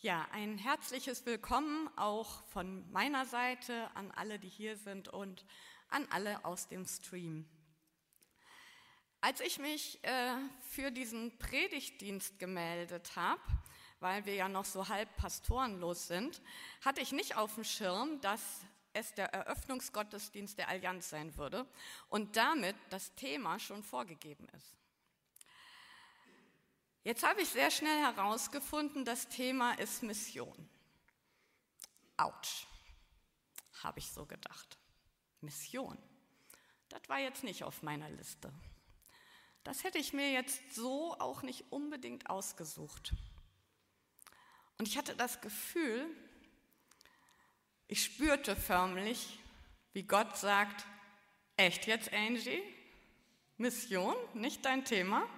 Ja, ein herzliches Willkommen auch von meiner Seite an alle, die hier sind und an alle aus dem Stream. Als ich mich äh, für diesen Predigtdienst gemeldet habe, weil wir ja noch so halb pastorenlos sind, hatte ich nicht auf dem Schirm, dass es der Eröffnungsgottesdienst der Allianz sein würde und damit das Thema schon vorgegeben ist. Jetzt habe ich sehr schnell herausgefunden, das Thema ist Mission. Autsch, habe ich so gedacht. Mission. Das war jetzt nicht auf meiner Liste. Das hätte ich mir jetzt so auch nicht unbedingt ausgesucht. Und ich hatte das Gefühl, ich spürte förmlich, wie Gott sagt, echt jetzt, Angie? Mission, nicht dein Thema?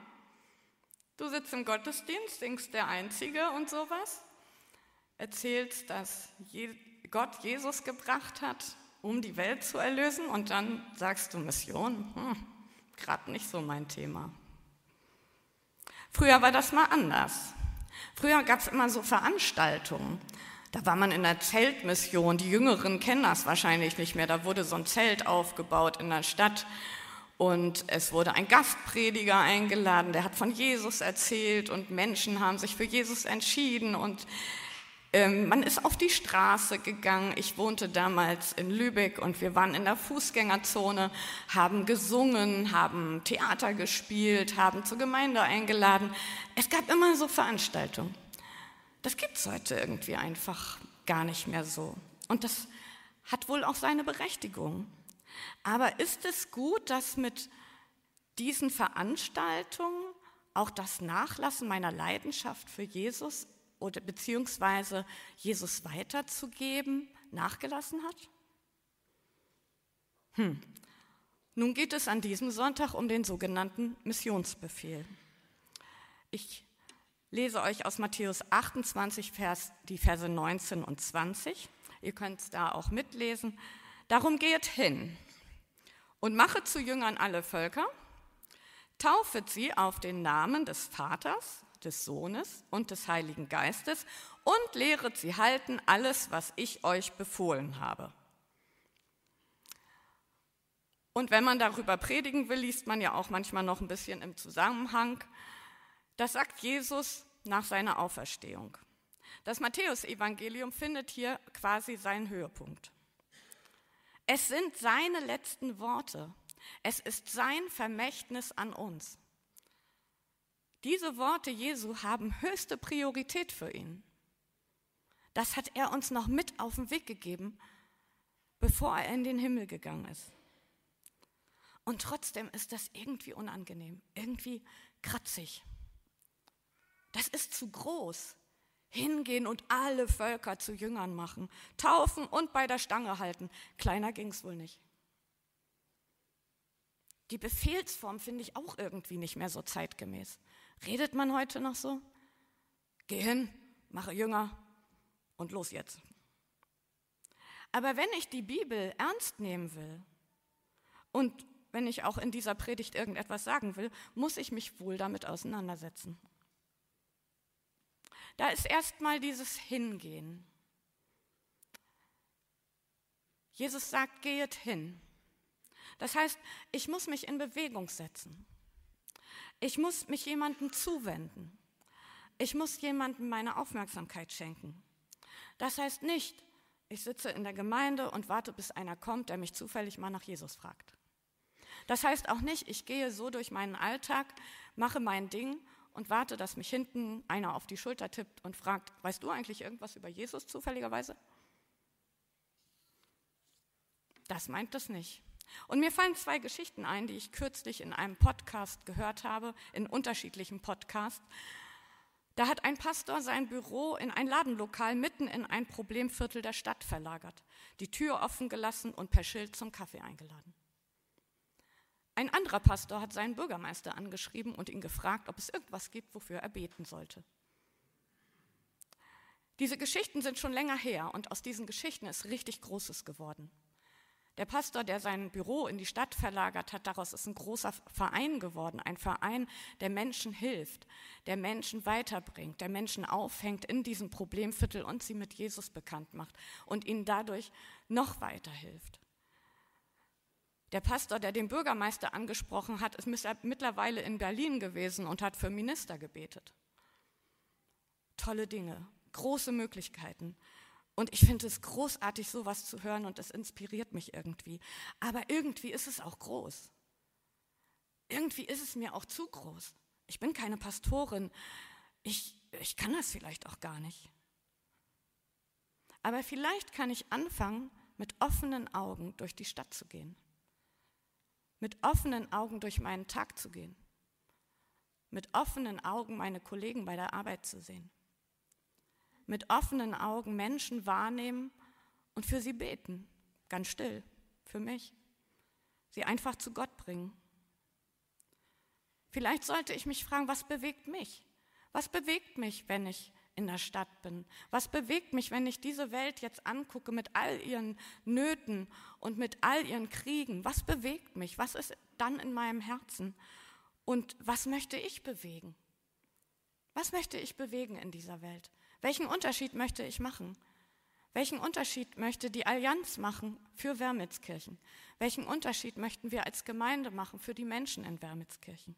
Du sitzt im Gottesdienst, singst der Einzige und sowas, erzählst, dass Gott Jesus gebracht hat, um die Welt zu erlösen und dann sagst du Mission, hm, gerade nicht so mein Thema. Früher war das mal anders. Früher gab es immer so Veranstaltungen. Da war man in der Zeltmission. Die Jüngeren kennen das wahrscheinlich nicht mehr. Da wurde so ein Zelt aufgebaut in der Stadt und es wurde ein Gastprediger eingeladen, der hat von Jesus erzählt und Menschen haben sich für Jesus entschieden und ähm, man ist auf die Straße gegangen. Ich wohnte damals in Lübeck und wir waren in der Fußgängerzone, haben gesungen, haben Theater gespielt, haben zur Gemeinde eingeladen. Es gab immer so Veranstaltungen. Das gibt es heute irgendwie einfach gar nicht mehr so. Und das hat wohl auch seine Berechtigung. Aber ist es gut, dass mit diesen Veranstaltungen auch das Nachlassen meiner Leidenschaft für Jesus oder beziehungsweise Jesus weiterzugeben nachgelassen hat? Hm. Nun geht es an diesem Sonntag um den sogenannten Missionsbefehl. Ich lese euch aus Matthäus 28 Vers, die Verse 19 und 20. Ihr könnt es da auch mitlesen. Darum geht hin und machet zu Jüngern alle Völker, taufet sie auf den Namen des Vaters, des Sohnes und des Heiligen Geistes und lehret sie halten alles, was ich euch befohlen habe. Und wenn man darüber predigen will, liest man ja auch manchmal noch ein bisschen im Zusammenhang. Das sagt Jesus nach seiner Auferstehung. Das Matthäusevangelium findet hier quasi seinen Höhepunkt. Es sind seine letzten Worte. Es ist sein Vermächtnis an uns. Diese Worte Jesu haben höchste Priorität für ihn. Das hat er uns noch mit auf den Weg gegeben, bevor er in den Himmel gegangen ist. Und trotzdem ist das irgendwie unangenehm, irgendwie kratzig. Das ist zu groß hingehen und alle Völker zu Jüngern machen, taufen und bei der Stange halten. Kleiner ging es wohl nicht. Die Befehlsform finde ich auch irgendwie nicht mehr so zeitgemäß. Redet man heute noch so? Geh hin, mache Jünger und los jetzt. Aber wenn ich die Bibel ernst nehmen will und wenn ich auch in dieser Predigt irgendetwas sagen will, muss ich mich wohl damit auseinandersetzen. Da ist erstmal dieses Hingehen. Jesus sagt, gehet hin. Das heißt, ich muss mich in Bewegung setzen. Ich muss mich jemandem zuwenden. Ich muss jemandem meine Aufmerksamkeit schenken. Das heißt nicht, ich sitze in der Gemeinde und warte, bis einer kommt, der mich zufällig mal nach Jesus fragt. Das heißt auch nicht, ich gehe so durch meinen Alltag, mache mein Ding und warte, dass mich hinten einer auf die Schulter tippt und fragt, weißt du eigentlich irgendwas über Jesus zufälligerweise? Das meint das nicht. Und mir fallen zwei Geschichten ein, die ich kürzlich in einem Podcast gehört habe, in unterschiedlichen Podcasts. Da hat ein Pastor sein Büro in ein Ladenlokal mitten in ein Problemviertel der Stadt verlagert, die Tür offen gelassen und per Schild zum Kaffee eingeladen. Ein anderer Pastor hat seinen Bürgermeister angeschrieben und ihn gefragt, ob es irgendwas gibt, wofür er beten sollte. Diese Geschichten sind schon länger her und aus diesen Geschichten ist richtig Großes geworden. Der Pastor, der sein Büro in die Stadt verlagert hat, daraus ist ein großer Verein geworden. Ein Verein, der Menschen hilft, der Menschen weiterbringt, der Menschen aufhängt in diesem Problemviertel und sie mit Jesus bekannt macht und ihnen dadurch noch weiterhilft. Der Pastor, der den Bürgermeister angesprochen hat, ist mittlerweile in Berlin gewesen und hat für Minister gebetet. Tolle Dinge, große Möglichkeiten. Und ich finde es großartig, sowas zu hören und es inspiriert mich irgendwie. Aber irgendwie ist es auch groß. Irgendwie ist es mir auch zu groß. Ich bin keine Pastorin. Ich, ich kann das vielleicht auch gar nicht. Aber vielleicht kann ich anfangen, mit offenen Augen durch die Stadt zu gehen mit offenen Augen durch meinen Tag zu gehen, mit offenen Augen meine Kollegen bei der Arbeit zu sehen, mit offenen Augen Menschen wahrnehmen und für sie beten, ganz still, für mich, sie einfach zu Gott bringen. Vielleicht sollte ich mich fragen, was bewegt mich? Was bewegt mich, wenn ich in der Stadt bin? Was bewegt mich, wenn ich diese Welt jetzt angucke mit all ihren Nöten und mit all ihren Kriegen? Was bewegt mich? Was ist dann in meinem Herzen? Und was möchte ich bewegen? Was möchte ich bewegen in dieser Welt? Welchen Unterschied möchte ich machen? Welchen Unterschied möchte die Allianz machen für Wermitzkirchen? Welchen Unterschied möchten wir als Gemeinde machen für die Menschen in Wermitzkirchen?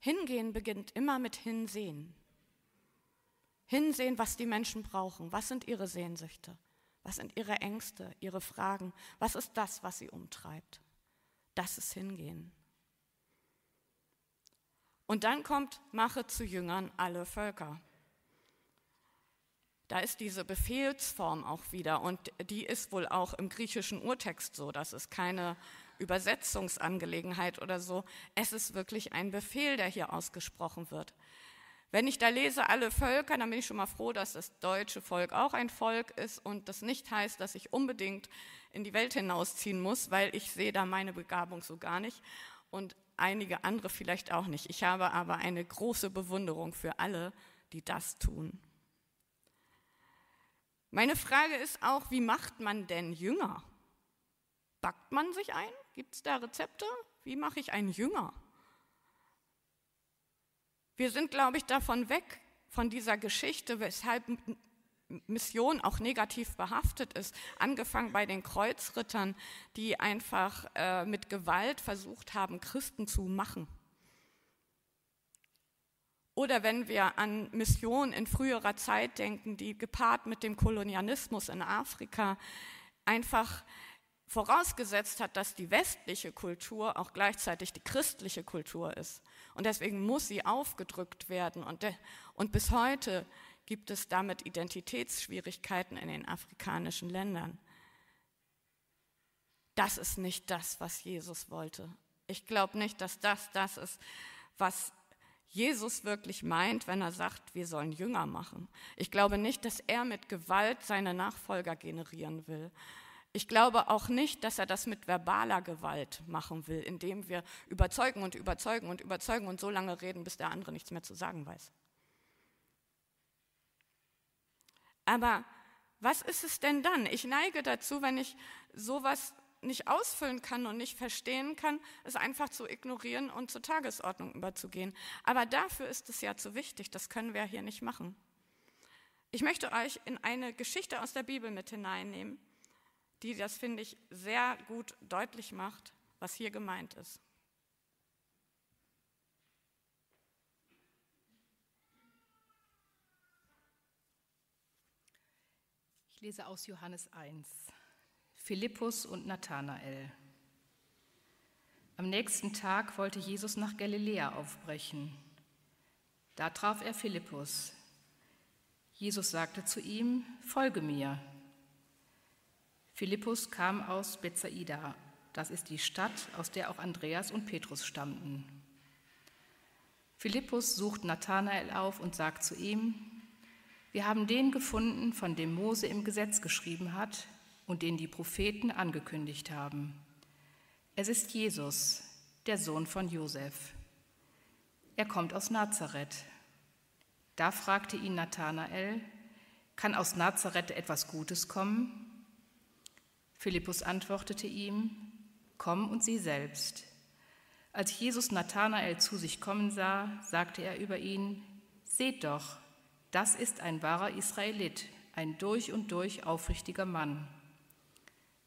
Hingehen beginnt immer mit Hinsehen. Hinsehen, was die Menschen brauchen. Was sind ihre Sehnsüchte? Was sind ihre Ängste, ihre Fragen? Was ist das, was sie umtreibt? Das ist Hingehen. Und dann kommt, mache zu Jüngern alle Völker. Da ist diese Befehlsform auch wieder und die ist wohl auch im griechischen Urtext so. Das ist keine Übersetzungsangelegenheit oder so. Es ist wirklich ein Befehl, der hier ausgesprochen wird. Wenn ich da lese alle Völker, dann bin ich schon mal froh, dass das deutsche Volk auch ein Volk ist und das nicht heißt, dass ich unbedingt in die Welt hinausziehen muss, weil ich sehe da meine Begabung so gar nicht und einige andere vielleicht auch nicht. Ich habe aber eine große Bewunderung für alle, die das tun. Meine Frage ist auch, wie macht man denn Jünger? Backt man sich ein? Gibt es da Rezepte? Wie mache ich einen Jünger? Wir sind, glaube ich, davon weg, von dieser Geschichte, weshalb Mission auch negativ behaftet ist, angefangen bei den Kreuzrittern, die einfach äh, mit Gewalt versucht haben, Christen zu machen. Oder wenn wir an Mission in früherer Zeit denken, die gepaart mit dem Kolonialismus in Afrika einfach vorausgesetzt hat, dass die westliche Kultur auch gleichzeitig die christliche Kultur ist. Und deswegen muss sie aufgedrückt werden. Und, de, und bis heute gibt es damit Identitätsschwierigkeiten in den afrikanischen Ländern. Das ist nicht das, was Jesus wollte. Ich glaube nicht, dass das das ist, was Jesus wirklich meint, wenn er sagt, wir sollen Jünger machen. Ich glaube nicht, dass er mit Gewalt seine Nachfolger generieren will, ich glaube auch nicht, dass er das mit verbaler Gewalt machen will, indem wir überzeugen und überzeugen und überzeugen und so lange reden, bis der andere nichts mehr zu sagen weiß. Aber was ist es denn dann? Ich neige dazu, wenn ich sowas nicht ausfüllen kann und nicht verstehen kann, es einfach zu ignorieren und zur Tagesordnung überzugehen. Aber dafür ist es ja zu wichtig, das können wir hier nicht machen. Ich möchte euch in eine Geschichte aus der Bibel mit hineinnehmen, die das, finde ich, sehr gut deutlich macht, was hier gemeint ist. Ich lese aus Johannes 1. Philippus und Nathanael. Am nächsten Tag wollte Jesus nach Galiläa aufbrechen. Da traf er Philippus. Jesus sagte zu ihm, Folge mir. Philippus kam aus Bethsaida, das ist die Stadt, aus der auch Andreas und Petrus stammten. Philippus sucht Nathanael auf und sagt zu ihm, wir haben den gefunden, von dem Mose im Gesetz geschrieben hat und den die Propheten angekündigt haben. Es ist Jesus, der Sohn von Josef. Er kommt aus Nazareth. Da fragte ihn Nathanael, kann aus Nazareth etwas Gutes kommen? Philippus antwortete ihm, Komm und sieh selbst. Als Jesus Nathanael zu sich kommen sah, sagte er über ihn, Seht doch, das ist ein wahrer Israelit, ein durch und durch aufrichtiger Mann.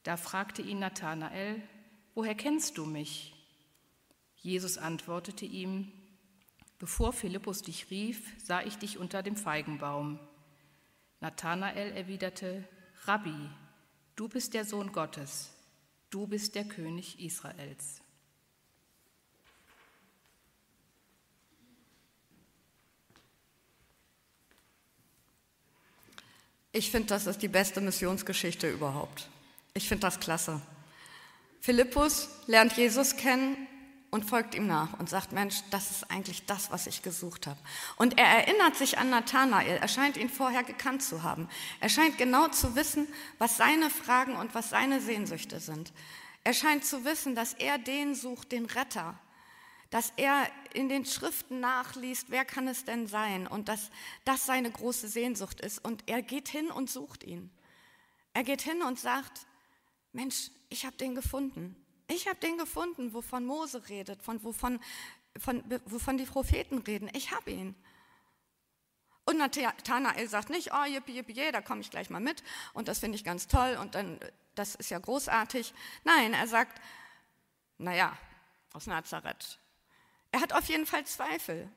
Da fragte ihn Nathanael, Woher kennst du mich? Jesus antwortete ihm, Bevor Philippus dich rief, sah ich dich unter dem Feigenbaum. Nathanael erwiderte, Rabbi, du bist der Sohn Gottes, du bist der König Israels. Ich finde, das ist die beste Missionsgeschichte überhaupt. Ich finde das klasse. Philippus lernt Jesus kennen und folgt ihm nach und sagt, Mensch, das ist eigentlich das, was ich gesucht habe. Und er erinnert sich an Nathanael. Er scheint ihn vorher gekannt zu haben. Er scheint genau zu wissen, was seine Fragen und was seine Sehnsüchte sind. Er scheint zu wissen, dass er den sucht, den Retter. Dass er in den Schriften nachliest, wer kann es denn sein? Und dass das seine große Sehnsucht ist. Und er geht hin und sucht ihn. Er geht hin und sagt, Mensch, ich habe den gefunden. Ich habe den gefunden, wovon Mose redet, von, wovon, von, wovon die Propheten reden. Ich habe ihn. Und Nathanael sagt nicht, oh, yippie, yippie, da komme ich gleich mal mit und das finde ich ganz toll und dann, das ist ja großartig. Nein, er sagt, naja, aus Nazareth. Er hat auf jeden Fall Zweifel.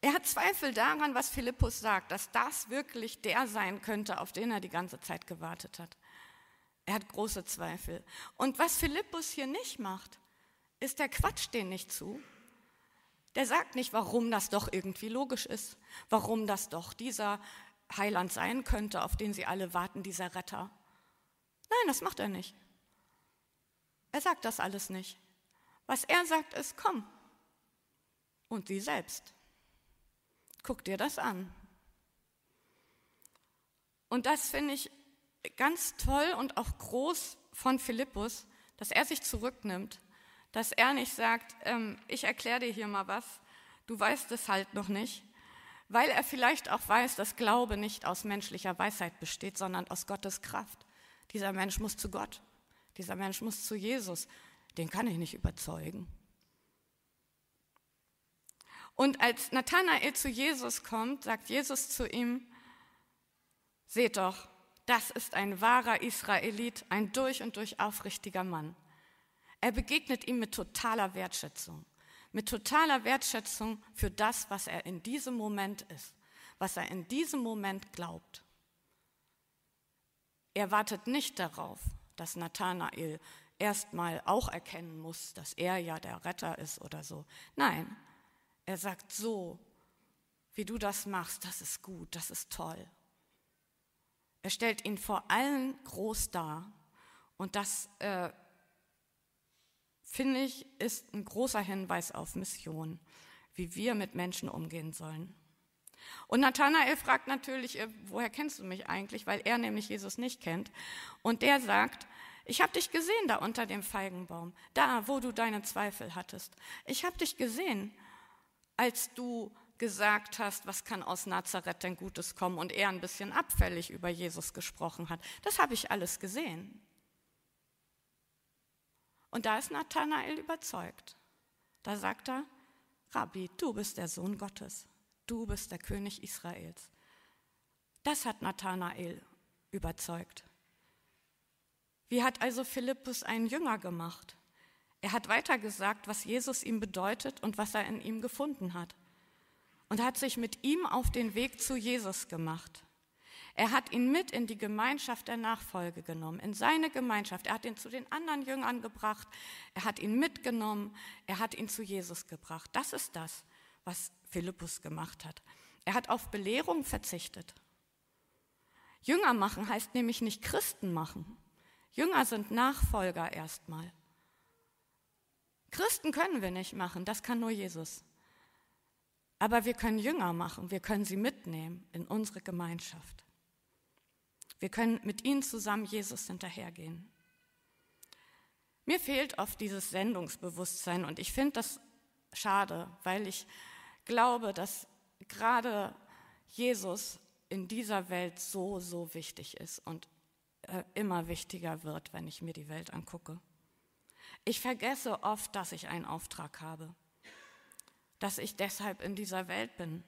Er hat Zweifel daran, was Philippus sagt, dass das wirklich der sein könnte, auf den er die ganze Zeit gewartet hat. Er hat große Zweifel. Und was Philippus hier nicht macht, ist, der Quatsch den nicht zu. Der sagt nicht, warum das doch irgendwie logisch ist, warum das doch dieser Heiland sein könnte, auf den sie alle warten, dieser Retter. Nein, das macht er nicht. Er sagt das alles nicht. Was er sagt ist, komm. Und sie selbst. Guck dir das an. Und das finde ich ganz toll und auch groß von Philippus, dass er sich zurücknimmt, dass er nicht sagt, ähm, ich erkläre dir hier mal was, du weißt es halt noch nicht, weil er vielleicht auch weiß, dass Glaube nicht aus menschlicher Weisheit besteht, sondern aus Gottes Kraft. Dieser Mensch muss zu Gott, dieser Mensch muss zu Jesus, den kann ich nicht überzeugen. Und als Nathanael zu Jesus kommt, sagt Jesus zu ihm, seht doch, das ist ein wahrer Israelit, ein durch und durch aufrichtiger Mann. Er begegnet ihm mit totaler Wertschätzung, mit totaler Wertschätzung für das, was er in diesem Moment ist, was er in diesem Moment glaubt. Er wartet nicht darauf, dass Nathanael erstmal auch erkennen muss, dass er ja der Retter ist oder so. Nein, er sagt so, wie du das machst, das ist gut, das ist toll. Er stellt ihn vor allen groß dar. Und das, äh, finde ich, ist ein großer Hinweis auf Mission, wie wir mit Menschen umgehen sollen. Und Nathanael fragt natürlich, äh, woher kennst du mich eigentlich, weil er nämlich Jesus nicht kennt. Und der sagt, ich habe dich gesehen da unter dem Feigenbaum, da, wo du deine Zweifel hattest. Ich habe dich gesehen, als du gesagt hast, was kann aus Nazareth denn Gutes kommen und er ein bisschen abfällig über Jesus gesprochen hat. Das habe ich alles gesehen. Und da ist Nathanael überzeugt. Da sagt er, Rabbi, du bist der Sohn Gottes, du bist der König Israels. Das hat Nathanael überzeugt. Wie hat also Philippus einen Jünger gemacht? Er hat weitergesagt, was Jesus ihm bedeutet und was er in ihm gefunden hat und hat sich mit ihm auf den Weg zu Jesus gemacht. Er hat ihn mit in die Gemeinschaft der Nachfolge genommen, in seine Gemeinschaft. Er hat ihn zu den anderen Jüngern gebracht, er hat ihn mitgenommen, er hat ihn zu Jesus gebracht. Das ist das, was Philippus gemacht hat. Er hat auf Belehrung verzichtet. Jünger machen heißt nämlich nicht Christen machen. Jünger sind Nachfolger erstmal. Christen können wir nicht machen, das kann nur Jesus. Aber wir können Jünger machen, wir können sie mitnehmen in unsere Gemeinschaft. Wir können mit ihnen zusammen Jesus hinterhergehen. Mir fehlt oft dieses Sendungsbewusstsein und ich finde das schade, weil ich glaube, dass gerade Jesus in dieser Welt so, so wichtig ist und äh, immer wichtiger wird, wenn ich mir die Welt angucke. Ich vergesse oft, dass ich einen Auftrag habe, dass ich deshalb in dieser Welt bin.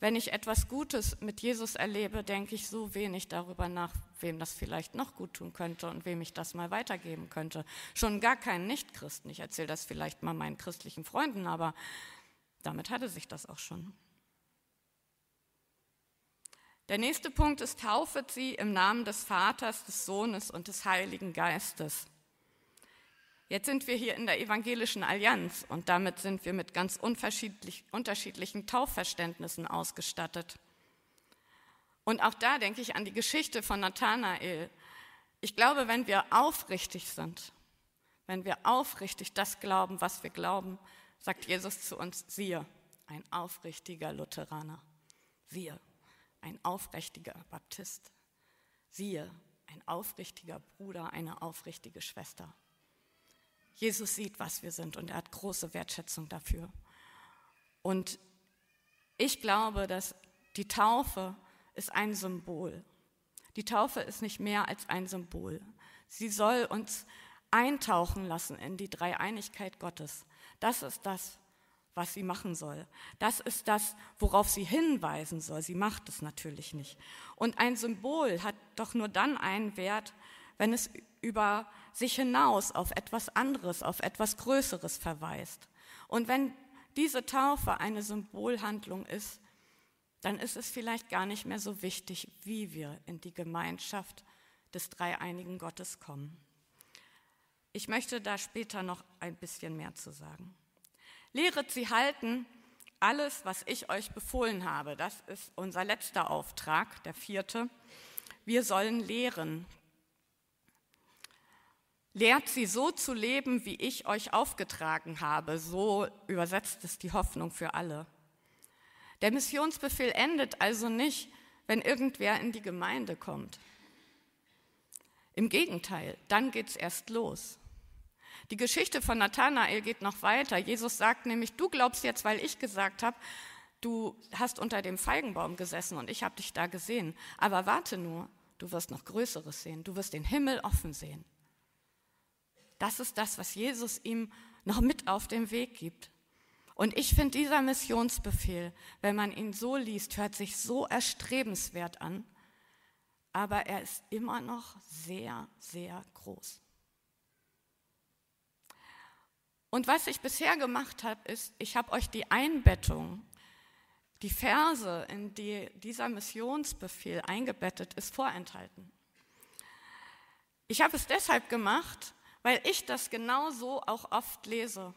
Wenn ich etwas Gutes mit Jesus erlebe, denke ich so wenig darüber nach, wem das vielleicht noch gut tun könnte und wem ich das mal weitergeben könnte. Schon gar keinen Nichtchristen. Ich erzähle das vielleicht mal meinen christlichen Freunden, aber damit hatte sich das auch schon. Der nächste Punkt ist, taufet sie im Namen des Vaters, des Sohnes und des Heiligen Geistes. Jetzt sind wir hier in der evangelischen Allianz und damit sind wir mit ganz unterschiedlich, unterschiedlichen Taufverständnissen ausgestattet. Und auch da denke ich an die Geschichte von Nathanael. Ich glaube, wenn wir aufrichtig sind, wenn wir aufrichtig das glauben, was wir glauben, sagt Jesus zu uns, siehe, ein aufrichtiger Lutheraner, siehe, ein aufrichtiger Baptist, siehe, ein aufrichtiger Bruder, eine aufrichtige Schwester. Jesus sieht, was wir sind und er hat große Wertschätzung dafür. Und ich glaube, dass die Taufe ist ein Symbol. Die Taufe ist nicht mehr als ein Symbol. Sie soll uns eintauchen lassen in die Dreieinigkeit Gottes. Das ist das, was sie machen soll. Das ist das, worauf sie hinweisen soll. Sie macht es natürlich nicht. Und ein Symbol hat doch nur dann einen Wert, wenn es über sich hinaus auf etwas anderes, auf etwas Größeres verweist. Und wenn diese Taufe eine Symbolhandlung ist, dann ist es vielleicht gar nicht mehr so wichtig, wie wir in die Gemeinschaft des dreieinigen Gottes kommen. Ich möchte da später noch ein bisschen mehr zu sagen. Lehret sie halten alles, was ich euch befohlen habe. Das ist unser letzter Auftrag, der vierte. Wir sollen lehren. Lehrt sie so zu leben, wie ich euch aufgetragen habe. So übersetzt es die Hoffnung für alle. Der Missionsbefehl endet also nicht, wenn irgendwer in die Gemeinde kommt. Im Gegenteil, dann geht es erst los. Die Geschichte von Nathanael geht noch weiter. Jesus sagt nämlich, du glaubst jetzt, weil ich gesagt habe, du hast unter dem Feigenbaum gesessen und ich habe dich da gesehen. Aber warte nur, du wirst noch Größeres sehen. Du wirst den Himmel offen sehen. Das ist das, was Jesus ihm noch mit auf den Weg gibt. Und ich finde, dieser Missionsbefehl, wenn man ihn so liest, hört sich so erstrebenswert an, aber er ist immer noch sehr, sehr groß. Und was ich bisher gemacht habe, ist, ich habe euch die Einbettung, die Verse, in die dieser Missionsbefehl eingebettet ist, vorenthalten. Ich habe es deshalb gemacht, weil ich das genauso auch oft lese.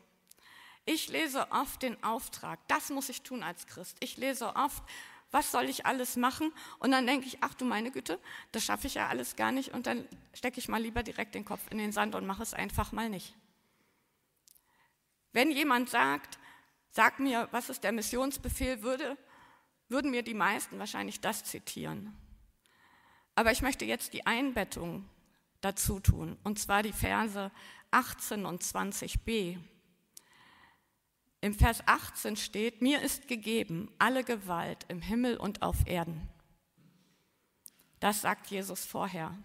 Ich lese oft den Auftrag, das muss ich tun als Christ. Ich lese oft, was soll ich alles machen? Und dann denke ich, ach du meine Güte, das schaffe ich ja alles gar nicht. Und dann stecke ich mal lieber direkt den Kopf in den Sand und mache es einfach mal nicht. Wenn jemand sagt, sag mir, was ist der Missionsbefehl, würde, würden mir die meisten wahrscheinlich das zitieren. Aber ich möchte jetzt die Einbettung dazu tun, und zwar die Verse 18 und 20b. Im Vers 18 steht, mir ist gegeben alle Gewalt im Himmel und auf Erden. Das sagt Jesus vorher.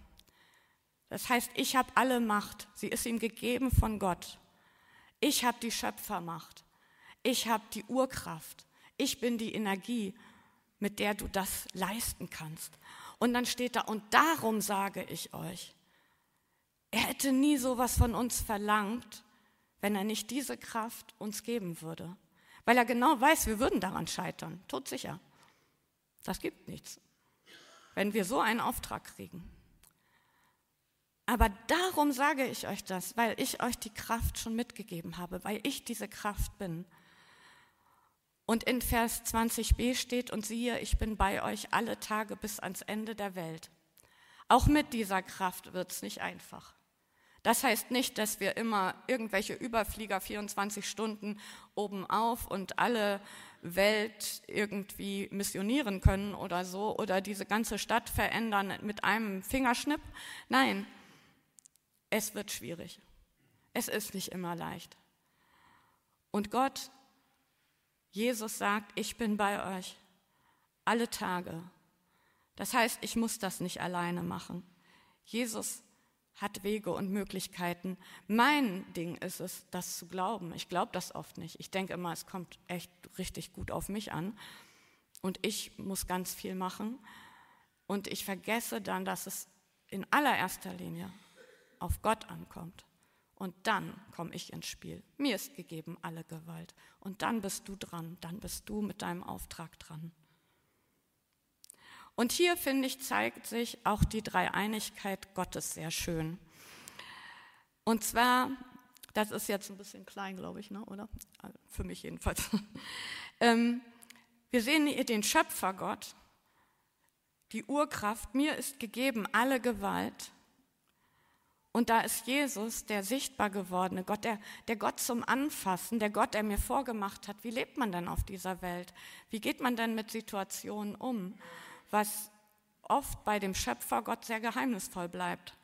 Das heißt, ich habe alle Macht, sie ist ihm gegeben von Gott. Ich habe die Schöpfermacht, ich habe die Urkraft, ich bin die Energie, mit der du das leisten kannst. Und dann steht da, und darum sage ich euch, hätte nie sowas von uns verlangt, wenn er nicht diese Kraft uns geben würde. Weil er genau weiß, wir würden daran scheitern, todsicher. Das gibt nichts, wenn wir so einen Auftrag kriegen. Aber darum sage ich euch das, weil ich euch die Kraft schon mitgegeben habe, weil ich diese Kraft bin. Und in Vers 20b steht, und siehe, ich bin bei euch alle Tage bis ans Ende der Welt. Auch mit dieser Kraft wird es nicht einfach. Das heißt nicht, dass wir immer irgendwelche Überflieger 24 Stunden oben auf und alle Welt irgendwie missionieren können oder so oder diese ganze Stadt verändern mit einem Fingerschnipp. Nein, es wird schwierig. Es ist nicht immer leicht. Und Gott, Jesus sagt, ich bin bei euch alle Tage Das heißt, ich muss das nicht alleine machen. Jesus hat Wege und Möglichkeiten. Mein Ding ist es, das zu glauben. Ich glaube das oft nicht. Ich denke immer, es kommt echt richtig gut auf mich an und ich muss ganz viel machen. Und ich vergesse dann, dass es in allererster Linie auf Gott ankommt. Und dann komme ich ins Spiel. Mir ist gegeben alle Gewalt. Und dann bist du dran, dann bist du mit deinem Auftrag dran. Und hier, finde ich, zeigt sich auch die Dreieinigkeit Gottes sehr schön. Und zwar, das ist jetzt ein bisschen klein, glaube ich, ne? oder? Für mich jedenfalls. ähm, wir sehen hier den Schöpfergott, die Urkraft, mir ist gegeben alle Gewalt. Und da ist Jesus, der sichtbar gewordene Gott, der, der Gott zum Anfassen, der Gott, der mir vorgemacht hat, wie lebt man denn auf dieser Welt? Wie geht man denn mit Situationen um? Was oft bei dem Schöpfer Gott sehr geheimnisvoll bleibt.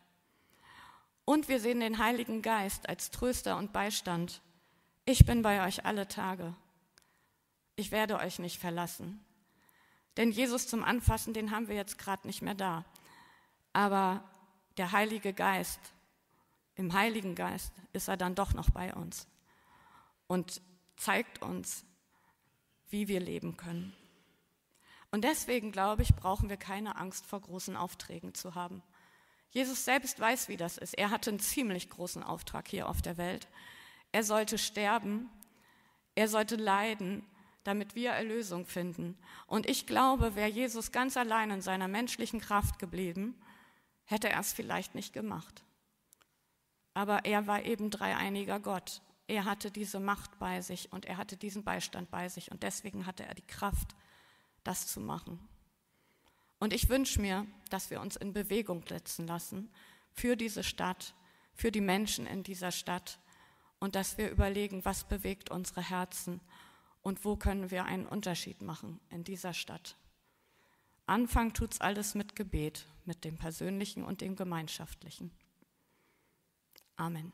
Und wir sehen den Heiligen Geist als Tröster und Beistand. Ich bin bei euch alle Tage. Ich werde euch nicht verlassen. Denn Jesus zum Anfassen, den haben wir jetzt gerade nicht mehr da. Aber der Heilige Geist, im Heiligen Geist ist er dann doch noch bei uns und zeigt uns, wie wir leben können. Und deswegen, glaube ich, brauchen wir keine Angst vor großen Aufträgen zu haben. Jesus selbst weiß, wie das ist. Er hatte einen ziemlich großen Auftrag hier auf der Welt. Er sollte sterben, er sollte leiden, damit wir Erlösung finden. Und ich glaube, wäre Jesus ganz allein in seiner menschlichen Kraft geblieben, hätte er es vielleicht nicht gemacht. Aber er war eben dreieiniger Gott. Er hatte diese Macht bei sich und er hatte diesen Beistand bei sich und deswegen hatte er die Kraft, das zu machen. Und ich wünsche mir, dass wir uns in Bewegung setzen lassen für diese Stadt, für die Menschen in dieser Stadt und dass wir überlegen, was bewegt unsere Herzen und wo können wir einen Unterschied machen in dieser Stadt. Anfang tut's alles mit Gebet, mit dem persönlichen und dem gemeinschaftlichen. Amen.